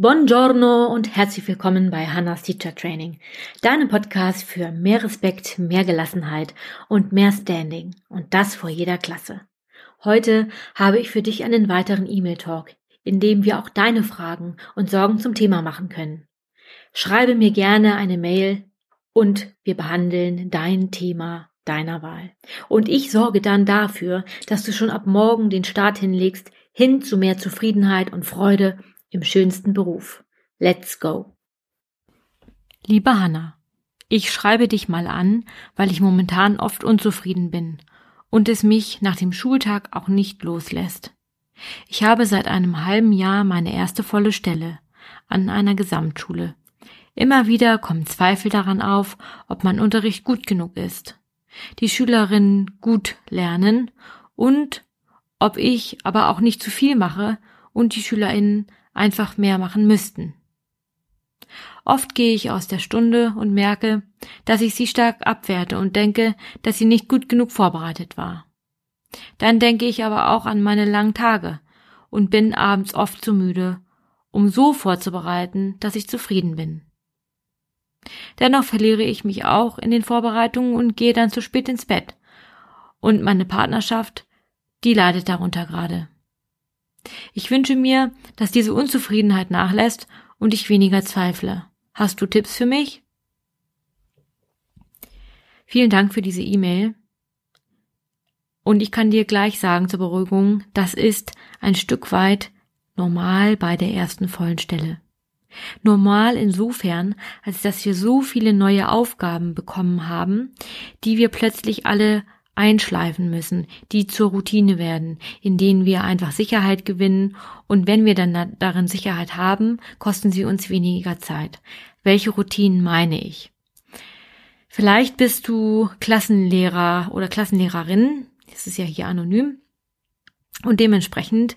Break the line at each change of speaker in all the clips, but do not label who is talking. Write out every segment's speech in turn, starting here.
Buongiorno und herzlich willkommen bei Hannas Teacher Training, deinem Podcast für mehr Respekt, mehr Gelassenheit und mehr Standing und das vor jeder Klasse. Heute habe ich für dich einen weiteren E-Mail-Talk, in dem wir auch deine Fragen und Sorgen zum Thema machen können. Schreibe mir gerne eine Mail und wir behandeln dein Thema deiner Wahl. Und ich sorge dann dafür, dass du schon ab morgen den Start hinlegst hin zu mehr Zufriedenheit und Freude im schönsten Beruf. Let's go.
Liebe Hanna, ich schreibe dich mal an, weil ich momentan oft unzufrieden bin und es mich nach dem Schultag auch nicht loslässt. Ich habe seit einem halben Jahr meine erste volle Stelle an einer Gesamtschule. Immer wieder kommen Zweifel daran auf, ob mein Unterricht gut genug ist, die Schülerinnen gut lernen und ob ich aber auch nicht zu viel mache und die Schülerinnen einfach mehr machen müssten. Oft gehe ich aus der Stunde und merke, dass ich sie stark abwerte und denke, dass sie nicht gut genug vorbereitet war. Dann denke ich aber auch an meine langen Tage und bin abends oft zu müde, um so vorzubereiten, dass ich zufrieden bin. Dennoch verliere ich mich auch in den Vorbereitungen und gehe dann zu spät ins Bett. Und meine Partnerschaft, die leidet darunter gerade. Ich wünsche mir, dass diese Unzufriedenheit nachlässt und ich weniger zweifle. Hast du Tipps für mich? Vielen Dank für diese E-Mail. Und ich kann dir gleich sagen zur Beruhigung, das ist ein Stück weit normal bei der ersten vollen Stelle. Normal insofern, als dass wir so viele neue Aufgaben bekommen haben, die wir plötzlich alle einschleifen müssen, die zur Routine werden, in denen wir einfach Sicherheit gewinnen und wenn wir dann darin Sicherheit haben, kosten sie uns weniger Zeit. Welche Routinen meine ich? Vielleicht bist du Klassenlehrer oder Klassenlehrerin, das ist ja hier anonym, und dementsprechend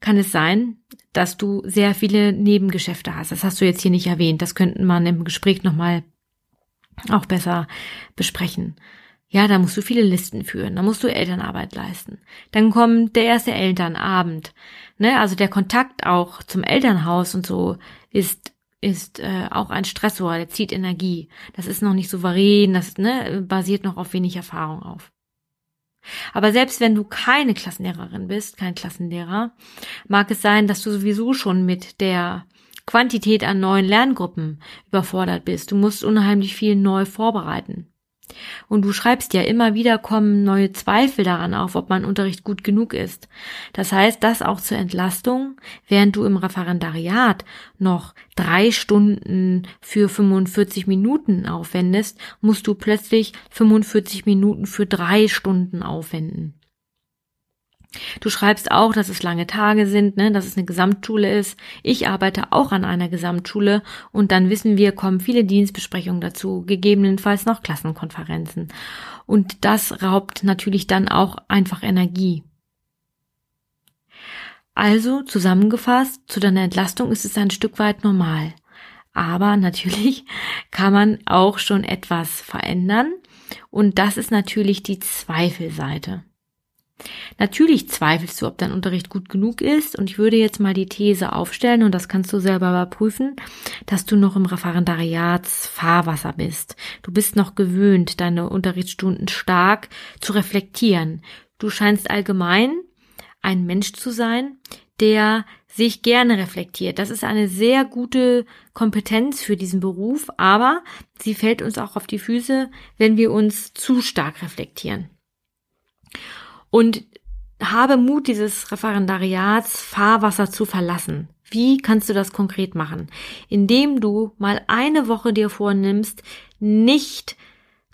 kann es sein, dass du sehr viele Nebengeschäfte hast. Das hast du jetzt hier nicht erwähnt. Das könnten man im Gespräch nochmal auch besser besprechen. Ja, da musst du viele Listen führen, da musst du Elternarbeit leisten. Dann kommt der erste Elternabend. Ne? Also der Kontakt auch zum Elternhaus und so ist ist äh, auch ein Stressor, der zieht Energie. Das ist noch nicht souverän, das ne, basiert noch auf wenig Erfahrung auf. Aber selbst wenn du keine Klassenlehrerin bist, kein Klassenlehrer, mag es sein, dass du sowieso schon mit der Quantität an neuen Lerngruppen überfordert bist. Du musst unheimlich viel neu vorbereiten. Und du schreibst ja immer wieder kommen neue Zweifel daran auf, ob mein Unterricht gut genug ist. Das heißt, das auch zur Entlastung, während du im Referendariat noch drei Stunden für 45 Minuten aufwendest, musst du plötzlich 45 Minuten für drei Stunden aufwenden. Du schreibst auch, dass es lange Tage sind, ne, dass es eine Gesamtschule ist. Ich arbeite auch an einer Gesamtschule und dann wissen wir, kommen viele Dienstbesprechungen dazu, gegebenenfalls noch Klassenkonferenzen. Und das raubt natürlich dann auch einfach Energie. Also zusammengefasst, zu deiner Entlastung ist es ein Stück weit normal. Aber natürlich kann man auch schon etwas verändern. Und das ist natürlich die Zweifelseite. Natürlich zweifelst du, ob dein Unterricht gut genug ist und ich würde jetzt mal die These aufstellen und das kannst du selber überprüfen, dass du noch im Referendariatsfahrwasser bist. Du bist noch gewöhnt, deine Unterrichtsstunden stark zu reflektieren. Du scheinst allgemein ein Mensch zu sein, der sich gerne reflektiert. Das ist eine sehr gute Kompetenz für diesen Beruf, aber sie fällt uns auch auf die Füße, wenn wir uns zu stark reflektieren. Und habe Mut, dieses Referendariats Fahrwasser zu verlassen. Wie kannst du das konkret machen? Indem du mal eine Woche dir vornimmst, nicht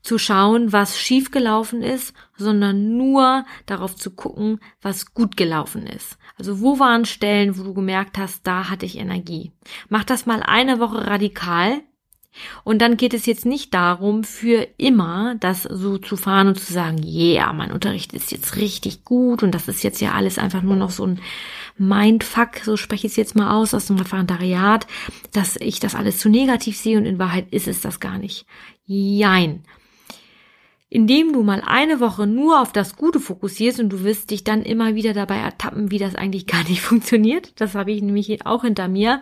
zu schauen, was schiefgelaufen ist, sondern nur darauf zu gucken, was gut gelaufen ist. Also wo waren Stellen, wo du gemerkt hast, da hatte ich Energie. Mach das mal eine Woche radikal und dann geht es jetzt nicht darum, für immer das so zu fahren und zu sagen, yeah, mein Unterricht ist jetzt richtig gut und das ist jetzt ja alles einfach nur noch so ein Mindfuck, so spreche ich es jetzt mal aus aus dem Referendariat, dass ich das alles zu negativ sehe und in Wahrheit ist es das gar nicht. Jein. Indem du mal eine Woche nur auf das Gute fokussierst und du wirst dich dann immer wieder dabei ertappen, wie das eigentlich gar nicht funktioniert, das habe ich nämlich auch hinter mir,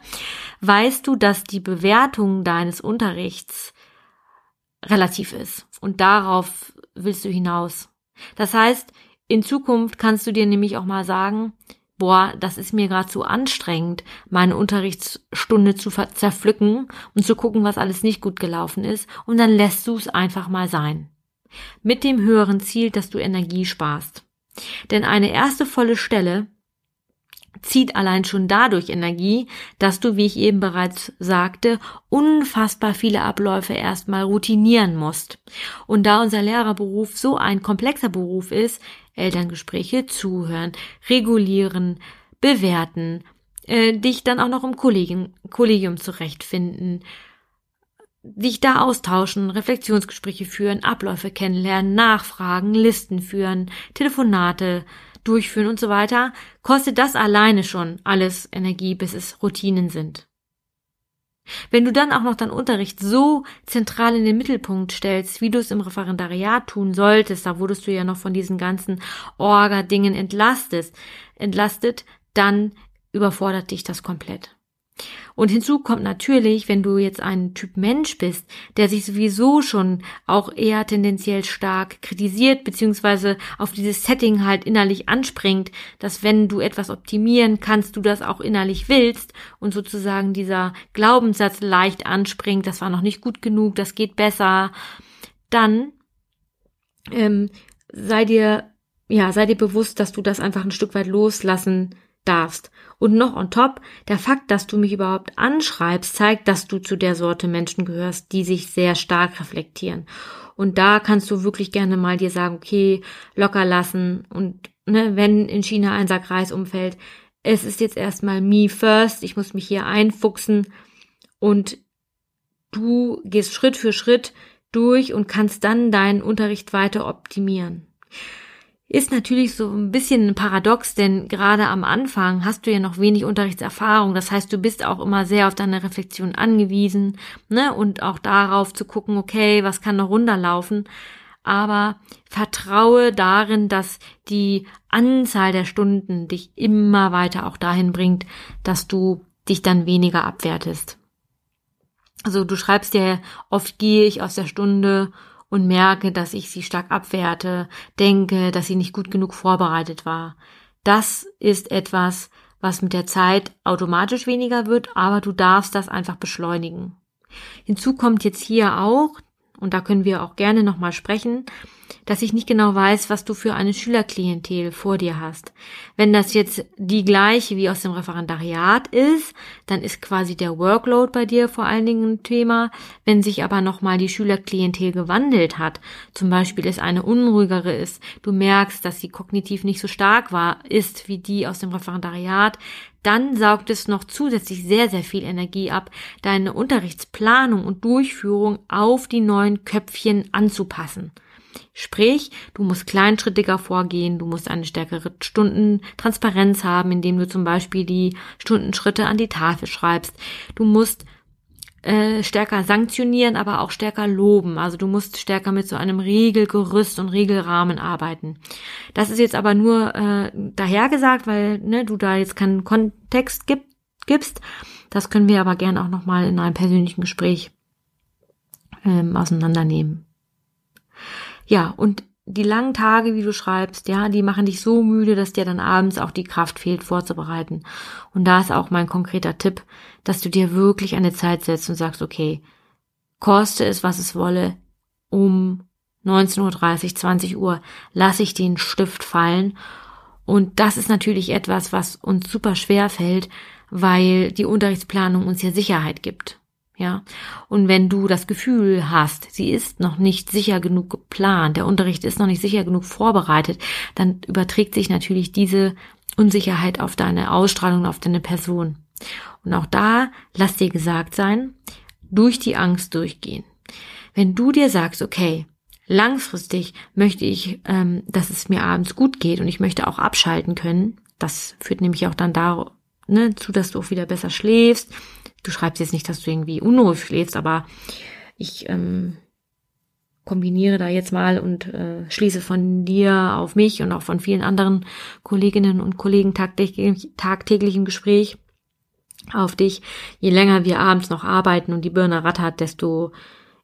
weißt du, dass die Bewertung deines Unterrichts relativ ist. Und darauf willst du hinaus. Das heißt, in Zukunft kannst du dir nämlich auch mal sagen, boah, das ist mir gerade zu anstrengend, meine Unterrichtsstunde zu zerpflücken und zu gucken, was alles nicht gut gelaufen ist, und dann lässt du es einfach mal sein. Mit dem höheren Ziel, dass du Energie sparst. Denn eine erste volle Stelle zieht allein schon dadurch Energie, dass du, wie ich eben bereits sagte, unfassbar viele Abläufe erstmal routinieren musst. Und da unser Lehrerberuf so ein komplexer Beruf ist, Elterngespräche zuhören, regulieren, bewerten, äh, dich dann auch noch im Kollegium, Kollegium zurechtfinden, dich da austauschen, Reflexionsgespräche führen, Abläufe kennenlernen, nachfragen, Listen führen, Telefonate durchführen und so weiter, kostet das alleine schon alles Energie, bis es Routinen sind. Wenn du dann auch noch dein Unterricht so zentral in den Mittelpunkt stellst, wie du es im Referendariat tun solltest, da wurdest du ja noch von diesen ganzen Orga-Dingen entlastet, entlastet, dann überfordert dich das komplett. Und hinzu kommt natürlich, wenn du jetzt ein Typ Mensch bist, der sich sowieso schon auch eher tendenziell stark kritisiert, beziehungsweise auf dieses Setting halt innerlich anspringt, dass wenn du etwas optimieren kannst, du das auch innerlich willst und sozusagen dieser Glaubenssatz leicht anspringt, das war noch nicht gut genug, das geht besser, dann ähm, sei dir, ja, sei dir bewusst, dass du das einfach ein Stück weit loslassen darfst. Und noch on top, der Fakt, dass du mich überhaupt anschreibst, zeigt, dass du zu der Sorte Menschen gehörst, die sich sehr stark reflektieren. Und da kannst du wirklich gerne mal dir sagen, okay, locker lassen und ne, wenn in China ein Sack Reis umfällt, es ist jetzt erstmal me first, ich muss mich hier einfuchsen und du gehst Schritt für Schritt durch und kannst dann deinen Unterricht weiter optimieren. Ist natürlich so ein bisschen ein Paradox, denn gerade am Anfang hast du ja noch wenig Unterrichtserfahrung. Das heißt, du bist auch immer sehr auf deine Reflexion angewiesen, ne? Und auch darauf zu gucken, okay, was kann noch runterlaufen? Aber vertraue darin, dass die Anzahl der Stunden dich immer weiter auch dahin bringt, dass du dich dann weniger abwertest. Also du schreibst dir, oft gehe ich aus der Stunde und merke, dass ich sie stark abwerte, denke, dass sie nicht gut genug vorbereitet war. Das ist etwas, was mit der Zeit automatisch weniger wird, aber du darfst das einfach beschleunigen. Hinzu kommt jetzt hier auch, und da können wir auch gerne nochmal sprechen, dass ich nicht genau weiß, was du für eine Schülerklientel vor dir hast. Wenn das jetzt die gleiche wie aus dem Referendariat ist, dann ist quasi der Workload bei dir vor allen Dingen ein Thema. Wenn sich aber nochmal die Schülerklientel gewandelt hat, zum Beispiel es eine unruhigere ist, du merkst, dass sie kognitiv nicht so stark war, ist wie die aus dem Referendariat, dann saugt es noch zusätzlich sehr, sehr viel Energie ab, deine Unterrichtsplanung und Durchführung auf die neuen Köpfchen anzupassen. Sprich, du musst kleinschrittiger vorgehen, du musst eine stärkere Stundentransparenz haben, indem du zum Beispiel die Stundenschritte an die Tafel schreibst. Du musst äh, stärker sanktionieren, aber auch stärker loben. Also du musst stärker mit so einem Regelgerüst und Regelrahmen arbeiten. Das ist jetzt aber nur äh, dahergesagt, weil ne, du da jetzt keinen Kontext gib, gibst. Das können wir aber gern auch nochmal in einem persönlichen Gespräch ähm, auseinandernehmen. Ja, und die langen Tage, wie du schreibst, ja, die machen dich so müde, dass dir dann abends auch die Kraft fehlt, vorzubereiten. Und da ist auch mein konkreter Tipp, dass du dir wirklich eine Zeit setzt und sagst, okay, koste es, was es wolle, um 19.30 Uhr, 20 Uhr lasse ich den Stift fallen. Und das ist natürlich etwas, was uns super schwer fällt, weil die Unterrichtsplanung uns ja Sicherheit gibt. Ja. Und wenn du das Gefühl hast, sie ist noch nicht sicher genug geplant, der Unterricht ist noch nicht sicher genug vorbereitet, dann überträgt sich natürlich diese Unsicherheit auf deine Ausstrahlung, auf deine Person. Und auch da, lass dir gesagt sein, durch die Angst durchgehen. Wenn du dir sagst, okay, langfristig möchte ich, ähm, dass es mir abends gut geht und ich möchte auch abschalten können, das führt nämlich auch dann dazu, ne, dass du auch wieder besser schläfst, du schreibst jetzt nicht, dass du irgendwie unruhig schläfst, aber ich ähm, kombiniere da jetzt mal und äh, schließe von dir auf mich und auch von vielen anderen Kolleginnen und Kollegen tagtäglich, tagtäglich im Gespräch auf dich. Je länger wir abends noch arbeiten und die Birne rattert, desto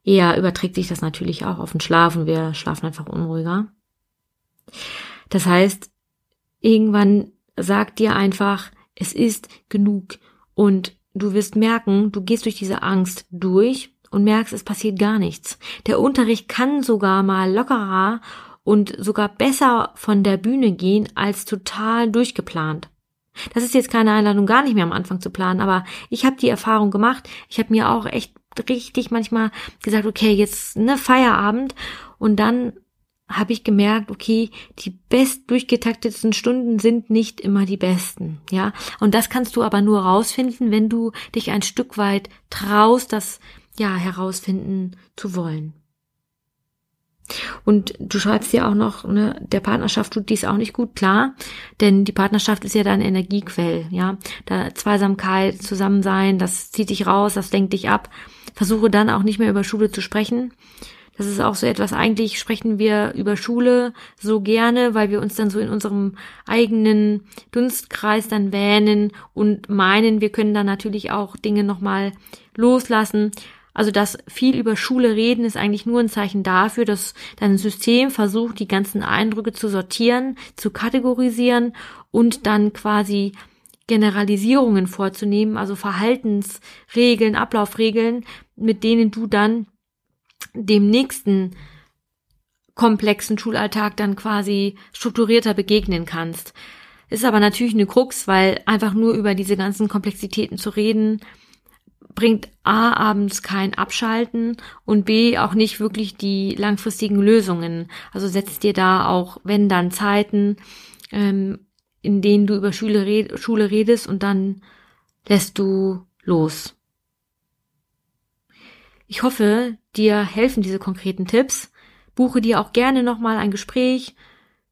eher überträgt sich das natürlich auch auf den Schlaf und wir schlafen einfach unruhiger. Das heißt, irgendwann sagt dir einfach, es ist genug und du wirst merken, du gehst durch diese Angst durch und merkst, es passiert gar nichts. Der Unterricht kann sogar mal lockerer und sogar besser von der Bühne gehen als total durchgeplant. Das ist jetzt keine Einladung, gar nicht mehr am Anfang zu planen, aber ich habe die Erfahrung gemacht. Ich habe mir auch echt richtig manchmal gesagt, okay, jetzt ne Feierabend und dann habe ich gemerkt, okay, die best durchgetaktetsten Stunden sind nicht immer die besten, ja. Und das kannst du aber nur rausfinden, wenn du dich ein Stück weit traust, das ja herausfinden zu wollen. Und du schreibst ja auch noch, ne, der Partnerschaft tut dies auch nicht gut, klar, denn die Partnerschaft ist ja dein Energiequell, ja. Da Zweisamkeit, Zusammensein, das zieht dich raus, das lenkt dich ab. Versuche dann auch nicht mehr über Schule zu sprechen. Das ist auch so etwas, eigentlich sprechen wir über Schule so gerne, weil wir uns dann so in unserem eigenen Dunstkreis dann wähnen und meinen, wir können dann natürlich auch Dinge nochmal loslassen. Also das viel über Schule reden ist eigentlich nur ein Zeichen dafür, dass dein System versucht, die ganzen Eindrücke zu sortieren, zu kategorisieren und dann quasi Generalisierungen vorzunehmen, also Verhaltensregeln, Ablaufregeln, mit denen du dann dem nächsten komplexen Schulalltag dann quasi strukturierter begegnen kannst. Ist aber natürlich eine Krux, weil einfach nur über diese ganzen Komplexitäten zu reden, bringt A abends kein Abschalten und B auch nicht wirklich die langfristigen Lösungen. Also setzt dir da auch, wenn dann Zeiten, ähm, in denen du über Schule, red Schule redest und dann lässt du los. Ich hoffe, dir helfen diese konkreten Tipps. Buche dir auch gerne nochmal ein Gespräch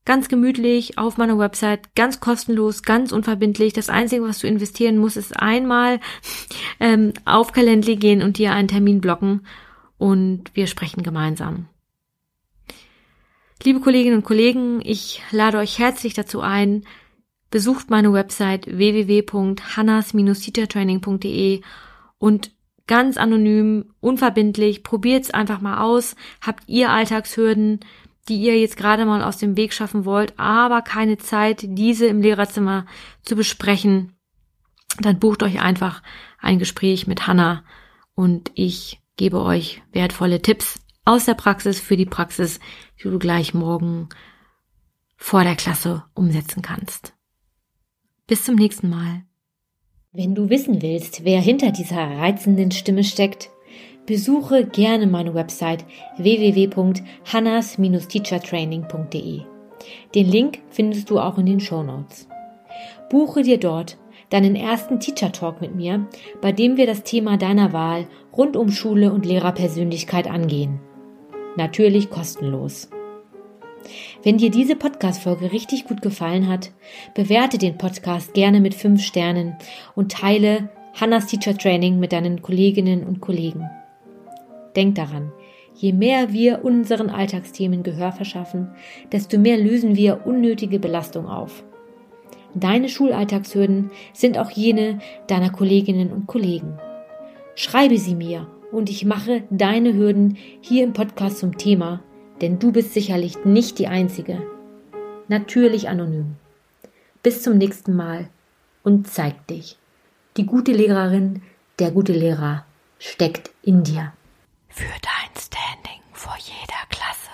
Ganz gemütlich auf meiner Website, ganz kostenlos, ganz unverbindlich. Das Einzige, was du investieren musst, ist einmal ähm, auf Calendly gehen und dir einen Termin blocken und wir sprechen gemeinsam. Liebe Kolleginnen und Kollegen, ich lade euch herzlich dazu ein, besucht meine Website www.hannas-teachertraining.de und ganz anonym, unverbindlich, probiert's einfach mal aus. Habt ihr Alltagshürden? die ihr jetzt gerade mal aus dem Weg schaffen wollt, aber keine Zeit, diese im Lehrerzimmer zu besprechen, dann bucht euch einfach ein Gespräch mit Hanna und ich gebe euch wertvolle Tipps aus der Praxis für die Praxis, die du gleich morgen vor der Klasse umsetzen kannst. Bis zum nächsten Mal.
Wenn du wissen willst, wer hinter dieser reizenden Stimme steckt, Besuche gerne meine Website www.hannas-teachertraining.de. Den Link findest du auch in den Show Notes. Buche dir dort deinen ersten Teacher Talk mit mir, bei dem wir das Thema deiner Wahl rund um Schule und Lehrerpersönlichkeit angehen. Natürlich kostenlos. Wenn dir diese Podcast-Folge richtig gut gefallen hat, bewerte den Podcast gerne mit fünf Sternen und teile Hannas Teacher Training mit deinen Kolleginnen und Kollegen. Denk daran, je mehr wir unseren Alltagsthemen Gehör verschaffen, desto mehr lösen wir unnötige Belastung auf. Deine Schulalltagshürden sind auch jene deiner Kolleginnen und Kollegen. Schreibe sie mir und ich mache deine Hürden hier im Podcast zum Thema, denn du bist sicherlich nicht die Einzige. Natürlich anonym. Bis zum nächsten Mal und zeig dich. Die gute Lehrerin, der gute Lehrer steckt in dir.
Für dein Standing vor jeder Klasse.